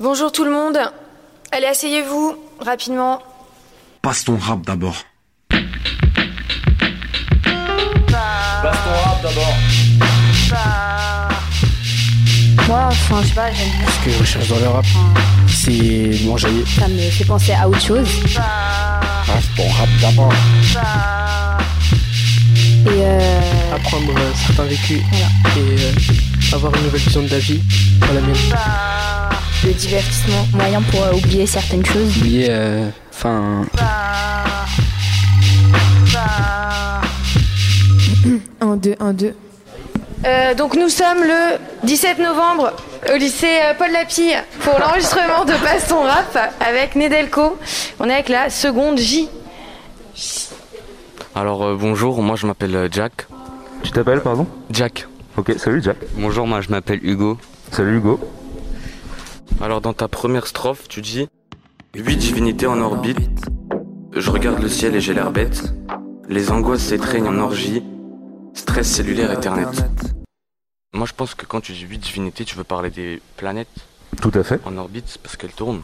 Bonjour tout le monde. Allez, asseyez-vous rapidement. Passe ton rap d'abord. Passe ton rap d'abord. Moi, enfin, je sais pas, j'aime bien. Ce que je recherche dans le rap, c'est m'enjailler. Ça me fait penser à autre chose. Passe ton rap d'abord. Et euh, Apprendre certains vécus Voilà. et euh, avoir une nouvelle vision de la vie dans la mienne. Le divertissement, moyen pour euh, oublier certaines choses. Oublier, euh, enfin, Un, deux, un, deux. Euh, donc nous sommes le 17 novembre au lycée euh, Paul Lapille pour l'enregistrement de Passe ton rap avec Nedelko. On est avec la seconde J. Alors euh, bonjour, moi je m'appelle euh, Jack. Tu t'appelles, pardon? Jack. Ok, salut Jack. Bonjour, moi je m'appelle Hugo. Salut Hugo. Alors dans ta première strophe, tu dis Huit divinités en orbite. Je regarde le ciel et j'ai l'air bête. Les angoisses s'étreignent en orgie. Stress cellulaire Ethernet. Moi je pense que quand tu dis huit divinités, tu veux parler des planètes Tout à fait. en orbite parce qu'elles tournent.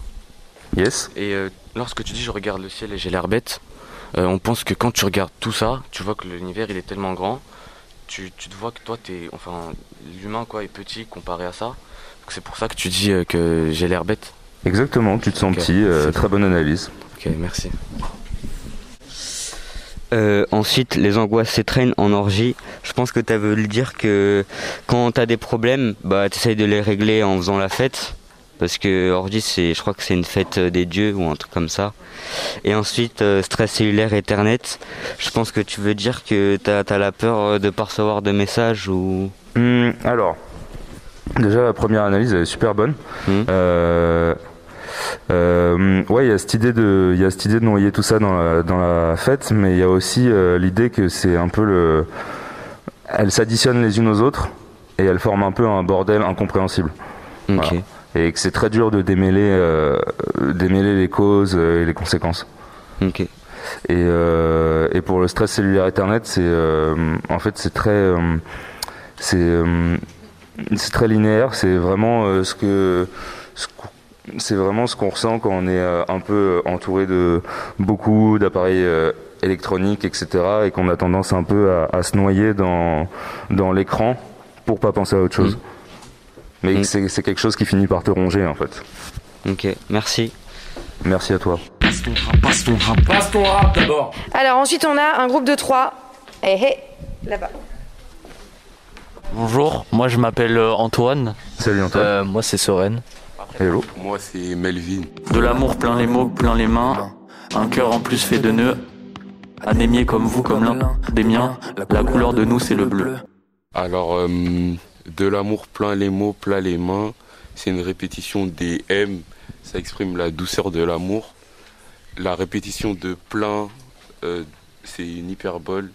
Yes. Et euh, lorsque tu dis je regarde le ciel et j'ai l'air bête, euh, on pense que quand tu regardes tout ça, tu vois que l'univers il est tellement grand, tu, tu te vois que toi t'es, enfin l'humain quoi est petit comparé à ça. Donc c'est pour ça que tu dis euh, que j'ai l'air bête. Exactement, tu te sens petit, euh, très bonne analyse. Ok merci. Euh, ensuite, les angoisses s'étreignent en orgie. Je pense que tu veux dire que quand tu as des problèmes, bah, tu essayes de les régler en faisant la fête. Parce que orgie, c'est, je crois que c'est une fête des dieux ou un truc comme ça. Et ensuite, euh, stress cellulaire Ethernet. Je pense que tu veux dire que tu as, la peur de pas recevoir de messages ou. Hum, alors, déjà la première analyse elle est super bonne. Hmm. Euh, euh, ouais, il y a cette idée de, il y a cette idée de noyer tout ça dans la, dans la fête, mais il y a aussi euh, l'idée que c'est un peu le, elles s'additionnent les unes aux autres et elles forment un peu un bordel incompréhensible. Ok. Voilà. Et que c'est très dur de démêler, démêler les causes et les conséquences. Ok. Et, et pour le stress cellulaire Ethernet, c'est en fait c'est très c'est c'est très linéaire. C'est vraiment euh, ce que ce c'est vraiment ce qu'on ressent quand on est euh, un peu entouré de beaucoup d'appareils euh, électroniques, etc. Et qu'on a tendance un peu à, à se noyer dans dans l'écran pour pas penser à autre chose. Mais Mm. c'est c'est quelque chose qui finit par te ronger en fait. Ok. Merci. Merci à toi. Passe ton rap, passe ton rap. Passe ton rap d'abord. Alors ensuite on a un groupe de trois. Eh hé, là-bas. Bonjour, moi je m'appelle euh, Antoine. Salut Antoine. Euh, moi c'est Soren. Hello. Moi, c'est Melvin. De l'amour plein les mots, plein les mains. Un cœur en plus fait de nœuds. Un aimé comme vous, comme l'un des miens. La couleur de nous c'est le bleu. Alors, euh, de l'amour plein les mots, plein les mains, c'est une répétition des M. Ça exprime la douceur de l'amour. La répétition de plein, euh, c'est une hyperbole.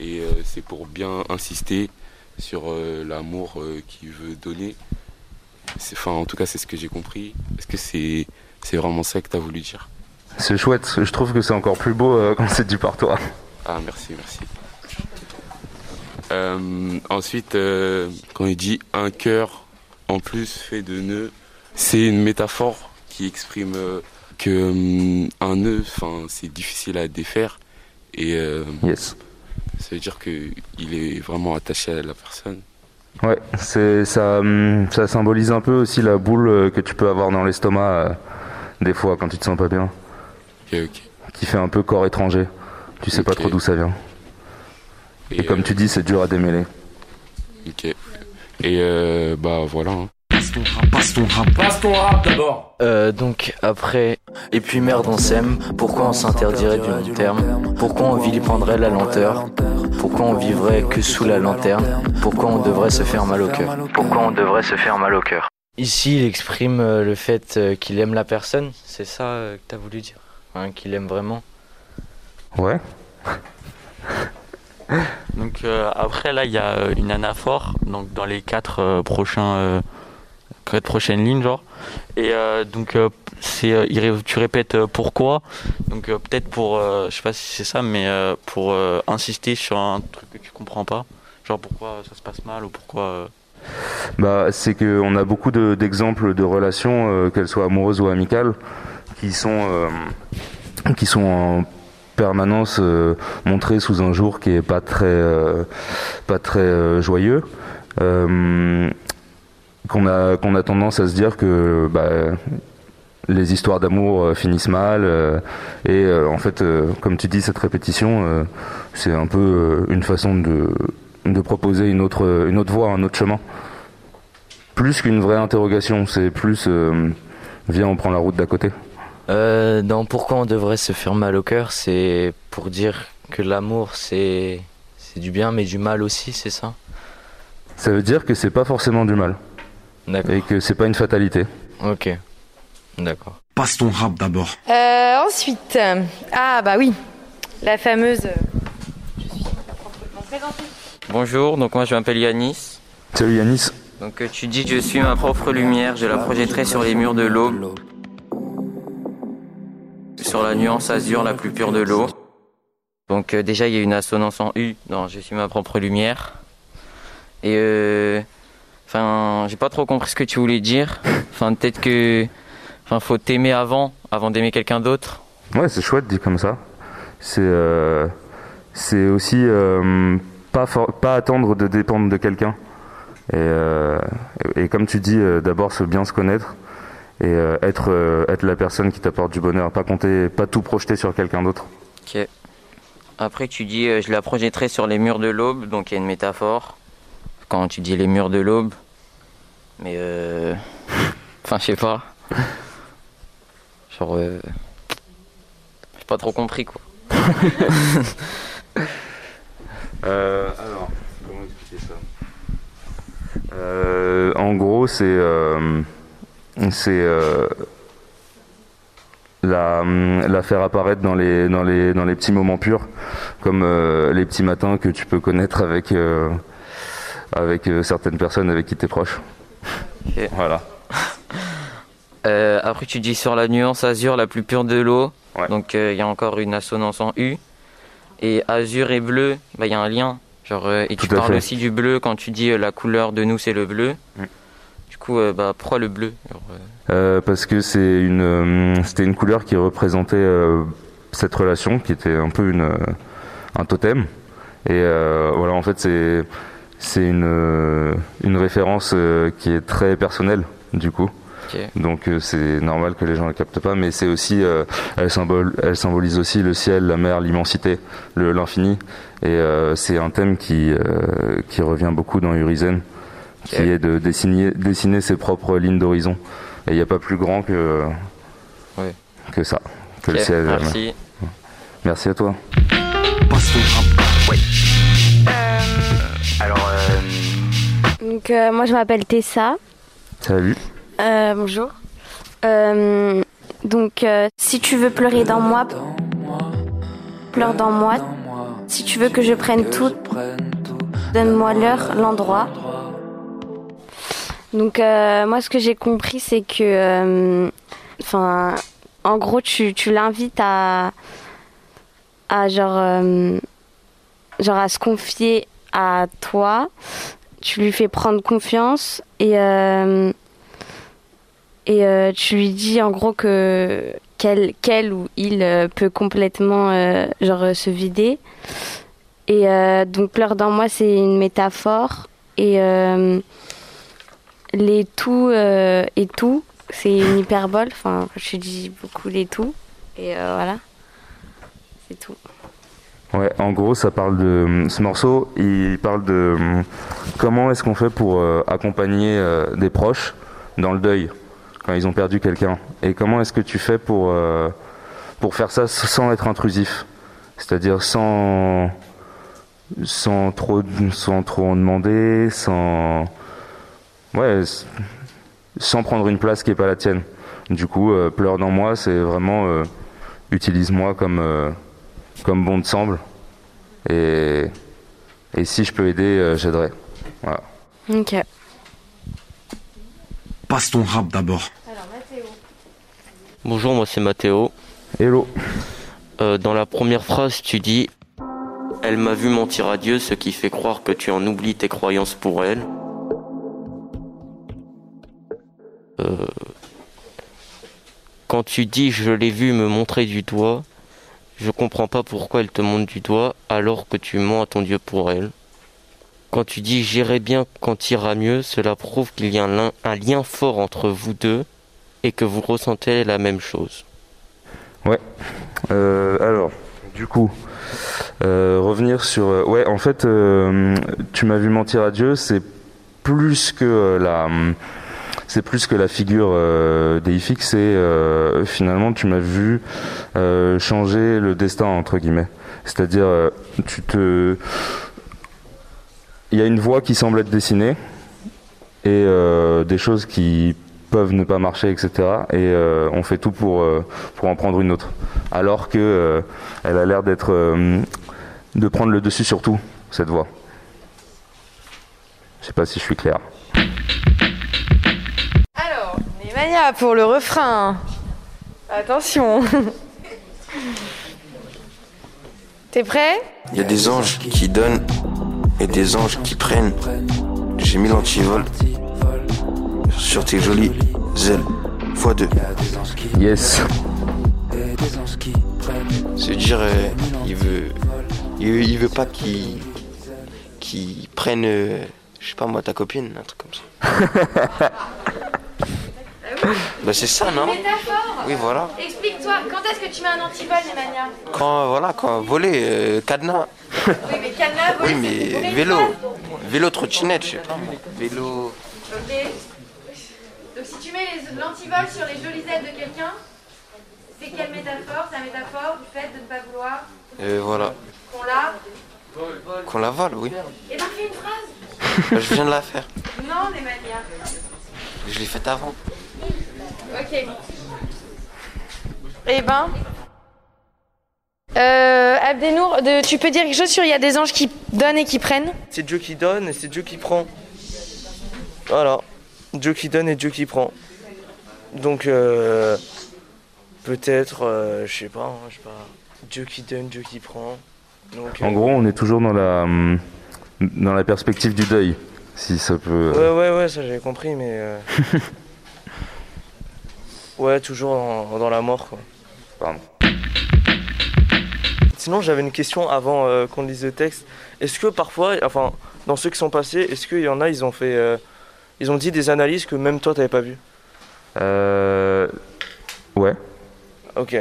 Et euh, c'est pour bien insister sur euh, l'amour euh, qu'il veut donner. Enfin, en tout cas, c'est ce que j'ai compris. Est-ce que c'est c'est vraiment ça que tu as voulu dire? C'est chouette. Je trouve que c'est encore plus beau euh, quand c'est dit par toi. Ah, merci, merci. Euh, ensuite, quand il dit un cœur en plus fait de nœuds, c'est une métaphore qui exprime que hum, un nœud, enfin, c'est difficile à défaire et Yes. Ça veut dire que il est vraiment attaché à la personne. Ouais, c'est ça, hum, ça symbolise un peu aussi la boule euh, que tu peux avoir dans l'estomac euh, des fois quand tu te sens pas bien, Ok, ok. qui fait un peu corps étranger. Tu sais pas trop d'où ça vient. Et, comme tu dis, c'est dur à démêler. Ok. Et euh, bah voilà. hein. Ton rap, passe ton rap. Passe ton rap d'abord. Euh, donc après, et puis merde on s'aime, pourquoi on s'interdirait du long terme? Pourquoi on vilipendrait la lenteur? Pourquoi on vivrait que sous la lanterne? Pourquoi on devrait se faire mal au cœur? Pourquoi on devrait se faire mal au cœur? Ici il exprime euh, le fait euh, qu'il aime la personne, c'est ça que t'as voulu dire? Hein, Qu'il aime vraiment? Ouais. Donc euh, après là il y a une anaphore donc dans les quatre euh, prochains quatre prochaines lignes genre. Et euh, donc euh, c'est euh, tu répètes pourquoi. Donc peut-être pour je sais pas si c'est ça mais pour insister sur un truc que tu comprends pas. Genre pourquoi ça se passe mal ou pourquoi Bah, c'est qu'on a beaucoup de- d'exemples de, relations, qu'elles soient amoureuses ou amicales, qui sont, qui sont en permanence euh, montrées sous un jour qui est pas très, pas très joyeux. Qu'on a, qu'on a tendance à se dire que bah, les histoires d'amour euh, finissent mal. euh, et euh, en fait, euh, comme tu dis, cette répétition, c'est un peu une façon de, de proposer une autre, une autre voie, un autre chemin. Plus qu'une vraie interrogation, c'est plus viens, on prend la route d'à côté. Dans pourquoi on devrait se faire mal au cœur, c'est pour dire que l'amour c'est c'est du bien mais du mal aussi, c'est ça? Ça veut dire que c'est pas forcément du mal. Et que c'est pas une fatalité. Ok. D'accord. Passe ton rap d'abord. Euh, ensuite, euh, ah bah oui, la fameuse. euh, Je suis présentée. Bonjour, donc moi je m'appelle Yanis. Salut Yanis. Donc euh, tu dis je suis ma propre lumière, je la projetterai sur les murs de l'aube. Sur la nuance azur la plus pure de l'eau. Donc euh, déjà il y a une assonance en U dans je suis ma propre lumière. Et euh, enfin j'ai pas trop compris ce que tu voulais dire. Enfin peut-être que enfin faut t'aimer avant avant d'aimer quelqu'un d'autre. Ouais, c'est chouette dit comme ça. C'est euh, c'est aussi euh, pas for- pas attendre de dépendre de quelqu'un. Et, euh, et comme tu dis, d'abord se bien se connaître et être être la personne qui t'apporte du bonheur, pas compter, pas tout projeter sur quelqu'un d'autre. Ok. Après, tu dis, je la projetterai sur les murs de l'aube, donc il y a une métaphore. Quand tu dis les murs de l'aube. Mais euh. Enfin, je sais pas. Genre. euh, J'ai pas trop compris, quoi. Euh, alors, comment expliquer ça? Euh, En gros, c'est euh, c'est euh, la, la faire apparaître dans les dans les dans les petits moments purs, comme euh, les petits matins que tu peux connaître avec euh, avec certaines personnes avec qui tu es proche. Voilà. Euh, après, tu dis sur la nuance azur la plus pure de l'eau. Donc, euh, il y a encore une assonance en U. Et azur et bleu, bah, il y a un lien. Genre, euh, et tu Tout parles fait. aussi du bleu quand tu dis la couleur de nous, c'est le bleu. Du coup, bah, pourquoi le bleu? Parce que c'est une c'était une couleur qui représentait cette relation qui était un peu une un totem et voilà en fait c'est c'est une euh, une référence euh, qui est très personnelle du coup donc euh, c'est normal que les gens la captent pas mais c'est aussi euh, elle symbole elle symbolise aussi le ciel la mer l'immensité le l'infini et euh, c'est un thème qui euh, qui revient beaucoup dans Urizen qui est de dessiner dessiner ses propres lignes d'horizon et il n'y a pas plus grand que Ouais. que ça que Ok, le ciel et la mer. merci. merci à toi. Alors, Donc, euh, moi, je m'appelle Tessa. salut Euh, bonjour. Euh, donc, si tu veux pleurer dans moi, pleure dans moi. Si tu veux que je prenne tout, donne-moi l'heure, l'endroit. Donc, moi, ce que j'ai compris, c'est que, enfin, en gros, tu, tu l'invites à, à genre, genre à se confier à toi. Tu lui fais prendre confiance et euh, et euh, tu lui dis en gros que qu'elle ou il euh, peut complètement genre se vider. Et donc pleure dans moi c'est une métaphore et les tout et tout c'est une hyperbole. Enfin je dis beaucoup les tout et voilà. C'est tout Ouais, en gros, ça parle de ce morceau. Il parle de hum, comment est-ce qu'on fait pour euh, accompagner euh, des proches dans le deuil, quand ils ont perdu quelqu'un. Et comment est-ce que tu fais pour, euh, pour faire ça sans être intrusif? C'est-à-dire sans, sans, trop, sans trop en demander, sans, ouais, sans prendre une place qui n'est pas la tienne. Du coup, pleure dans moi, c'est vraiment utilise-moi comme, comme bon te semble. Et, et si je peux aider, j'aiderai. Voilà. Ok. Passe ton rap d'abord. Bonjour, moi c'est Mathéo. Hello. dans la première phrase, tu dis Elle m'a vu mentir à Dieu, ce qui fait croire que tu en oublies tes croyances pour elle. Euh, quand tu dis je l'ai vu me montrer du doigt, je comprends pas pourquoi elle te montre du doigt alors que tu mens à ton Dieu pour elle. Quand tu dis j'irai bien quand ira mieux, cela prouve qu'il y a un, lien fort entre vous deux et que vous ressentez la même chose. Ouais. Euh, alors, du coup, euh, revenir sur. Euh, ouais, en fait, tu m'as vu mentir à Dieu, c'est plus que la c'est plus que la figure euh, c'est euh, finalement tu m'as vu euh, changer le destin entre guillemets. C'est-à-dire euh, tu te il y a une voie qui semble être dessinée et des choses qui peuvent ne pas marcher, etc. Et on fait tout pour pour en prendre une autre. Alors que elle a l'air d'être de prendre le dessus sur tout cette voie. Je sais pas si je suis clair. Pour le refrain. Attention. T'es prêt? Il y a des anges qui donnent et des anges qui prennent. J'ai mis l'antivol sur tes jolies ailes. Fois deux. Yes. Se dire, euh, il veut, il veut, il veut pas qu'il, qu'il prenne, euh, je sais pas moi, ta copine, un truc comme ça. Bah c'est ça, non Métaphore Oui, voilà. Explique-toi, quand est-ce que tu mets un antivol, Nemanja Quand, voilà, quand voler, euh, cadenas. Oui, mais cadenas, voler, Oui, mais vélo. Vélo, trottinette, je sais pas. Vélo. Ok. Donc si tu mets les- l'antivol sur les jolies ailes de quelqu'un, c'est quelle métaphore? C'est la métaphore du fait de ne pas vouloir Euh, voilà. qu'on l'a. Qu'on la vole, oui. Et ben fais une phrase Bah, je viens de la faire. Non, Nemanja. Je l'ai faite avant. Ok. Eh ben. Euh, Abdenour, de- tu peux dire quelque chose sur il y a des anges qui donnent et qui prennent C'est Dieu qui donne et c'est Dieu qui prend. Voilà. Dieu qui donne et Dieu qui prend. Donc, euh, peut-être, euh, je sais pas, hein, je sais pas. Dieu qui donne, Dieu qui prend. Donc, En euh, gros, on est toujours dans la, dans la perspective du deuil, si ça peut. Ouais, ouais, ouais, ça j'avais compris, mais. ouais, toujours dans, dans la mort, quoi. Pardon. Sinon, j'avais une question avant euh, qu'on lise le texte. Est-ce que parfois, enfin, dans ceux qui sont passés, est-ce qu'il y en a, ils ont fait. euh, ils ont dit des analyses que même toi, t'avais pas vu Euh... Ouais. Ok.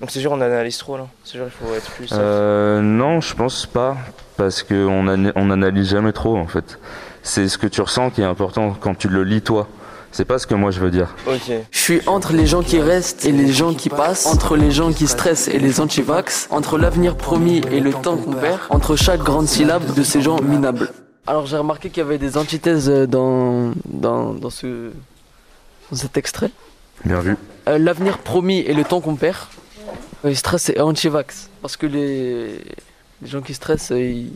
Donc c'est sûr, on analyse trop là. C'est sûr, il faut être plus. Euh, non, je pense pas, parce qu'on an on analyse jamais trop en fait. C'est ce que tu ressens qui est important quand tu le lis toi. C'est pas ce que moi je veux dire. Ok. Je suis entre les gens qui restent et les gens qui passent, entre les gens qui stressent et les anti-vax, entre l'avenir promis et le temps qu'on perd, entre chaque grande syllabe de ces gens minables. Alors j'ai remarqué qu'il y avait des antithèses euh, dans, dans, dans, ce, dans cet extrait. Bien vu. Euh, l'avenir promis et le temps qu'on perd. Euh, stress et anti-vax. Parce que les, les gens qui stressent, ils,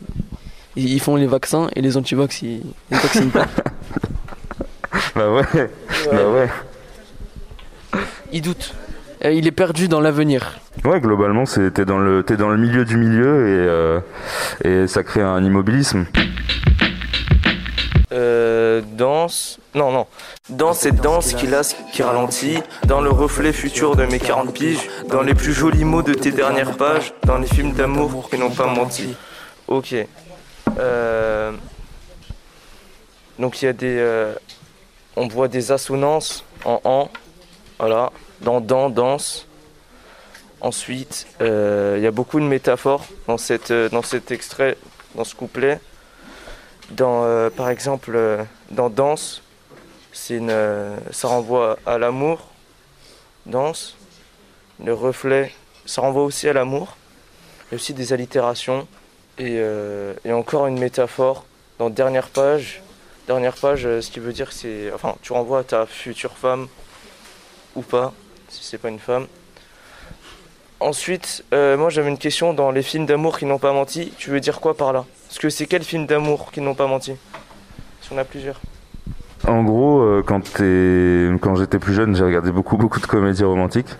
ils font les vaccins et les anti-vax, ils ne vaccinent pas. bah ouais. Bah ouais. Il doute. Euh, il est perdu dans l'avenir. Ouais, globalement, c'est t'es dans le t'es dans le milieu du milieu et euh, et ça crée un immobilisme. Euh, danse. Non, non. Danse et danse qui lasse, qui ralentit. Dans le reflet futur de mes 40 piges. Dans les plus jolis mots de tes dernières pages. Dans les films d'amour qui n'ont pas menti. Ok. Euh, donc il y a des. euh, On voit des assonances en en. Voilà. Dans dans, danse. Ensuite, euh, il y a beaucoup de métaphores dans, euh, cet extrait, dans ce couplet. Dans, euh, par exemple, dans Danse, ça renvoie à l'amour, danse. Le reflet, ça renvoie aussi à l'amour. Il y a aussi des allitérations et encore une métaphore dans dernière page. Dernière page, euh, ce qui veut dire que c'est, enfin, tu renvoies ta future femme ou pas, si c'est pas une femme. Ensuite, euh, moi j'avais une question dans les films d'amour qui n'ont pas menti. Tu veux dire quoi par là? Parce que c'est quel film d'amour qui n'ont pas menti? Si on a plusieurs. En gros, euh, quand, quand j'étais plus jeune, j'ai regardé beaucoup, beaucoup de comédies romantiques.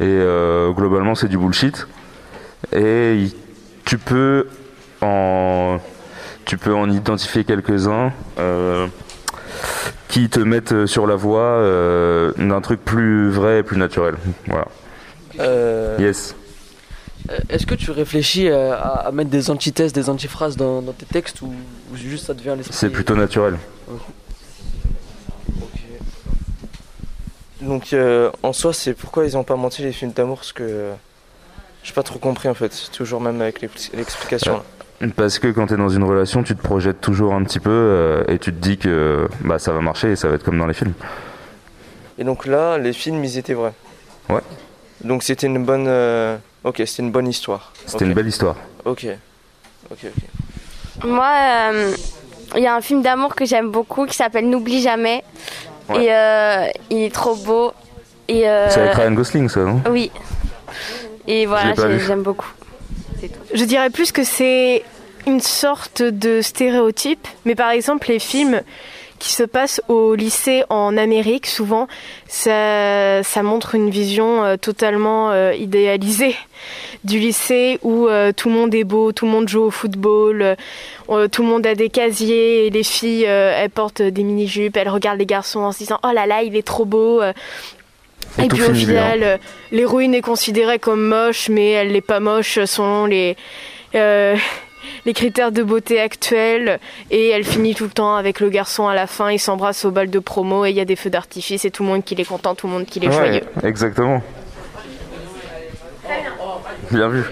Et euh, globalement, c'est du bullshit. Et tu peux en, tu peux en identifier quelques-uns euh, qui te mettent sur la voie euh, d'un truc plus vrai et plus naturel. Voilà. Euh, Yes. Euh, Est-ce que tu réfléchis euh, à, à mettre des antithèses, des antiphrases dans, dans tes textes ou, ou juste ça te vient à l'esprit C'est plutôt naturel. Donc euh, en soi, c'est pourquoi ils n'ont pas menti les films d'amour Parce que euh, j'ai pas trop compris en fait. Toujours même avec l'expli- l'explication. Parce que quand tu es dans une relation, tu te projettes toujours un petit peu euh, et tu te dis que bah, ça va marcher et ça va être comme dans les films. Et donc là, les films, ils étaient vrais. Ouais. Donc c'était une bonne. euh, Ok, c'était une bonne histoire. C'était une belle histoire. Ok. Ok, ok. Moi, euh, il y a un film d'amour que j'aime beaucoup qui s'appelle N'oublie jamais. Ouais. Et euh, il est trop beau. Et, euh, C'est avec Ryan Gosling, ça, non? Oui. Et voilà, j'aime beaucoup. Je dirais plus que c'est une sorte de stéréotype, mais par exemple les films qui se passent au lycée en Amérique, souvent, ça, ça montre une vision euh, totalement euh, idéalisée du lycée où euh, tout le monde est beau, tout le monde joue au football, tout le monde a des casiers et les filles, elles portent des mini-jupes, elles regardent les garçons en se disant « Oh là là, il est trop beau Et puis au final, l'héroïne est considérée comme moche, mais elle n'est pas moche selon les, euh, les critères de beauté actuels. Et elle finit tout le temps avec le garçon à la fin, ils s'embrassent au bal de promo et il y a des feux d'artifice et tout le monde qui est content, tout le monde qui est Ouais, joyeux. exactement. Bien vu.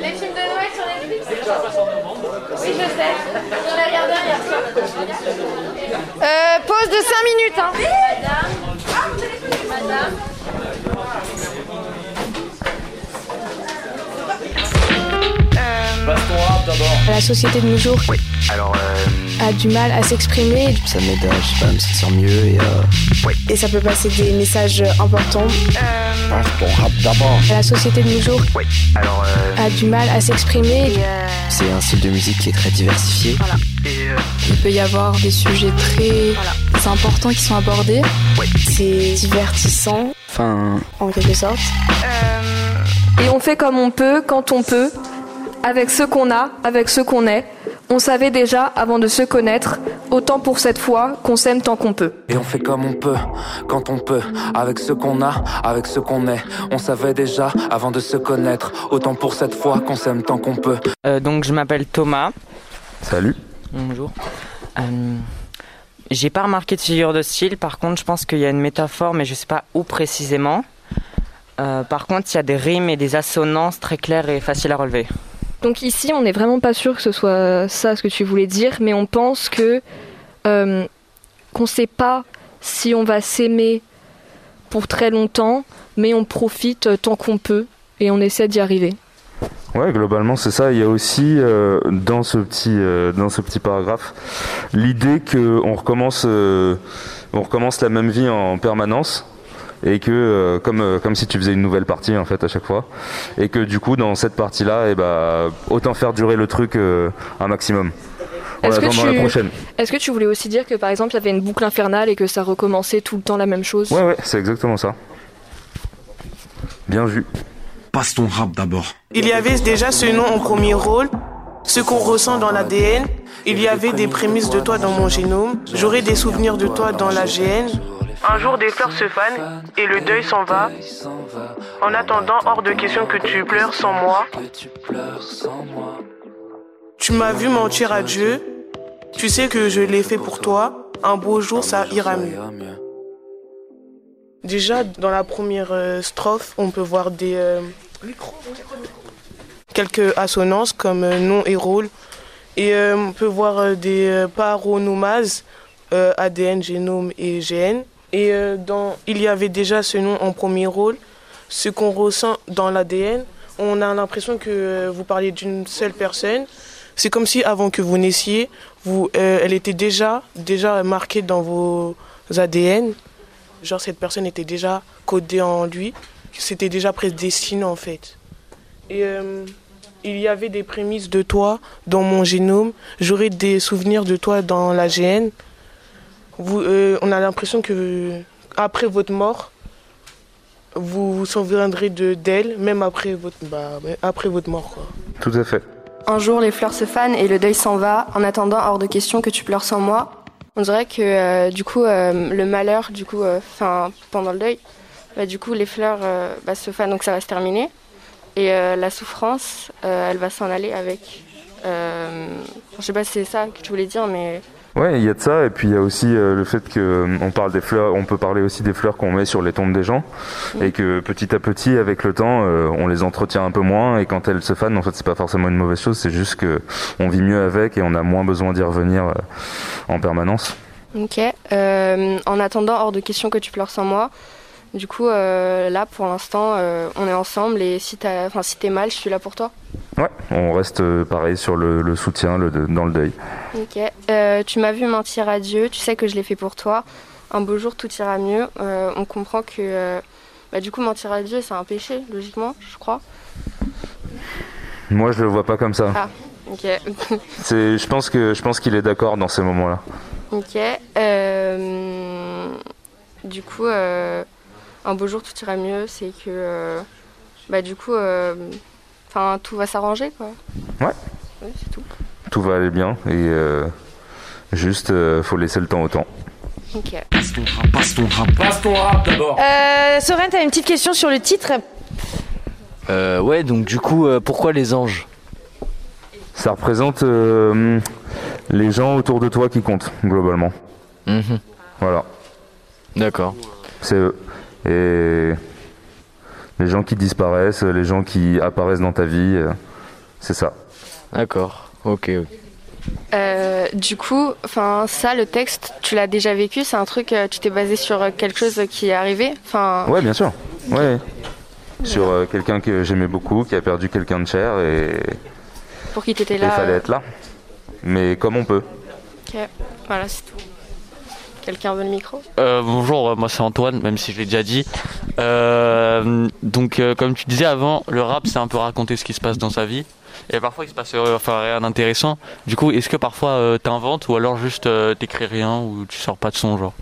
Les films de Noël sur Netflix? Oui, je sais. J'en ai regardé un hier soir. Euh, pause de 5 minutes, hein. Madame. Rap d'abord. La société de nos jours Alors, euh, a du mal à s'exprimer ça m'aide à, je sais pas, me sentir mieux et euh, et ça peut passer des messages importants. Baston rap d'abord. La société de nos jours Alors, euh, a du mal à s'exprimer. c'est un style de musique qui est très diversifié. Il peut y avoir des sujets très importants qui sont abordés. C'est divertissant, Enfin, en quelque sorte. Et on fait comme on peut, quand on peut, avec ce qu'on a, avec ce qu'on est. On savait déjà avant de se connaître, autant pour cette fois qu'on s'aime tant qu'on peut. Et on fait comme on peut, quand on peut, avec ce qu'on a, avec ce qu'on est. On savait déjà avant de se connaître, autant pour cette fois qu'on s'aime tant qu'on peut. Euh, donc je m'appelle Thomas. Salut. Bonjour. Euh, J'ai pas remarqué de figure de style, par contre je pense qu'il y a une métaphore, mais je sais pas où précisément. Euh, par contre, il y a des rimes et des assonances très claires et faciles à relever. Donc ici, on n'est vraiment pas sûr que ce soit ça ce que tu voulais dire, mais on pense que euh, qu'on sait pas si on va s'aimer pour très longtemps, mais on profite euh, tant qu'on peut et on essaie d'y arriver. Ouais, globalement c'est ça. Il y a aussi euh, dans ce petit dans ce petit paragraphe l'idée que on recommence on recommence la même vie en permanence et que euh, comme euh, comme si tu faisais une nouvelle partie en fait à chaque fois et que du coup dans cette partie là et bah autant faire durer le truc euh, un maximum en Est-ce que, tu... la prochaine. Est-ce que tu voulais aussi dire que par exemple il y avait une boucle infernale et que ça recommençait tout le temps la même chose? Ouais ouais, c'est exactement ça. Bien vu. Passe ton rap d'abord. Il y avait déjà ce nom en premier rôle, ce qu'on ressent dans l'ADN. Il y avait des prémices de toi dans mon génome. J'aurai des souvenirs de toi dans l'AGN. Un jour, des fleurs se fanent et le deuil s'en va. En attendant, hors de question que tu pleures sans moi. Tu m'as vu mentir à Dieu. Tu sais que je l'ai fait pour toi. Un beau jour, ça ira mieux. Déjà, dans la première euh, strophe, on peut voir des euh, quelques assonances comme euh, nom et rôle. Et euh, on peut voir des paronomases euh, ADN, génome et GN. Et euh, dans, il y avait déjà ce nom en premier rôle. Ce qu'on ressent dans l'ADN, on a l'impression que euh, vous parlez d'une seule personne. C'est comme si avant que vous naissiez, vous, euh, elle était déjà, déjà marquée dans vos ADN. Genre cette personne était déjà codée en lui. C'était déjà prédestiné en fait. Et il y avait des prémices de toi dans mon génome. J'aurais des souvenirs de toi dans l'AGN. Vous, euh, on a l'impression que après votre mort, vous vous souviendrez de d'elle, même après votre, bah, après votre mort. Quoi. Tout à fait. Un jour, les fleurs se fanent et le deuil s'en va. En attendant, hors de question que tu pleures sans moi. On dirait que euh, du coup, euh, le malheur, du coup, enfin, pendant le deuil, bah, du coup, les fleurs euh, bah, se fanent, donc ça va se terminer. Et euh, la souffrance, euh, elle va s'en aller avec. Euh, je sais pas si c'est ça que tu voulais dire, mais Ouais, il y a de ça, et puis il y a aussi euh, le fait que euh, on parle des fleurs, on peut parler aussi des fleurs qu'on met sur les tombes des gens, et que petit à petit, avec le temps, euh, on les entretient un peu moins, et quand elles se fanent, en fait, c'est pas forcément une mauvaise chose, c'est juste que on vit mieux avec et on a moins besoin d'y revenir euh, en permanence. Ok. Euh, en attendant, hors de question que tu pleures sans moi. Du coup, euh, là, pour l'instant, euh, on est ensemble et si enfin, si t'es mal, je suis là pour toi. Ouais, on reste euh, pareil sur le, le soutien le, dans le deuil. Ok. Tu m'as vu mentir à Dieu. Tu sais que je l'ai fait pour toi. Un beau jour, tout ira mieux. On comprend que, bah, du coup, mentir à Dieu, c'est un péché, logiquement, je crois. Moi, je le vois pas comme ça. Ah. Ok. Je pense que je pense qu'il est d'accord dans ces moments-là. ok. Du coup, un beau jour, tout ira mieux. C'est que, euh, bah, du coup, euh, enfin, tout va s'arranger, quoi. Ouais. Oui, c'est tout. Tout va aller bien et euh, juste, euh, faut laisser le temps au temps. Ok. Passe ton rap, passe ton rap. Passe ton rap d'abord. Euh, Soren, t'as une petite question sur le titre. Euh, ouais, donc du coup, euh, pourquoi les anges? Ça représente euh, les gens autour de toi qui comptent, globalement. Mhm. Voilà. D'accord. C'est eux. Et les gens qui disparaissent, les gens qui apparaissent dans ta vie, euh, c'est ça. D'accord. Ok. Euh, du coup, enfin, ça, le texte, tu l'as déjà vécu. C'est un truc, euh, tu t'es basé sur euh, quelque chose qui est arrivé? Enfin, Ouais, bien sûr. Ouais. Sur euh, quelqu'un que j'aimais beaucoup, qui a perdu quelqu'un de cher et pour qui t'étais il là. fallait euh, être là. Mais comme on peut. Ok. Voilà, c'est tout. Quelqu'un veut le micro Euh, bonjour, euh, moi c'est Antoine, même si je l'ai déjà dit. Euh, donc, euh, comme tu disais avant, le rap c'est un peu raconter ce qui se passe dans sa vie. Et parfois il se passe euh, enfin, rien d'intéressant. Du coup, est-ce que parfois euh, t'inventes ou alors juste euh, t'écris rien ou tu sors pas de son genre?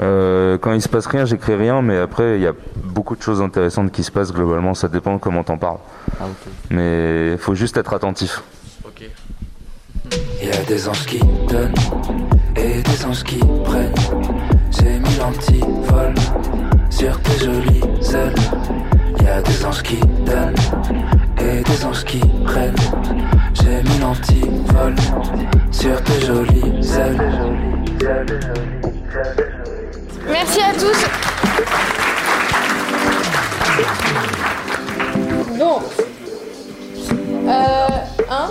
Euh, quand il se passe rien, j'écris rien, mais après, il y a beaucoup de choses intéressantes qui se passent globalement, ça dépend comment t'en parles. Ah, ok. Mais il faut juste être attentif. Y a des anges qui donnent et des anges qui prennent. J'ai mis l'antivol sur tes jolies ailes. Y a des anges qui donnent et des anges qui prennent. J'ai mis l'antivol sur tes jolies ailes. Merci à tous. Bon. Euh, hein?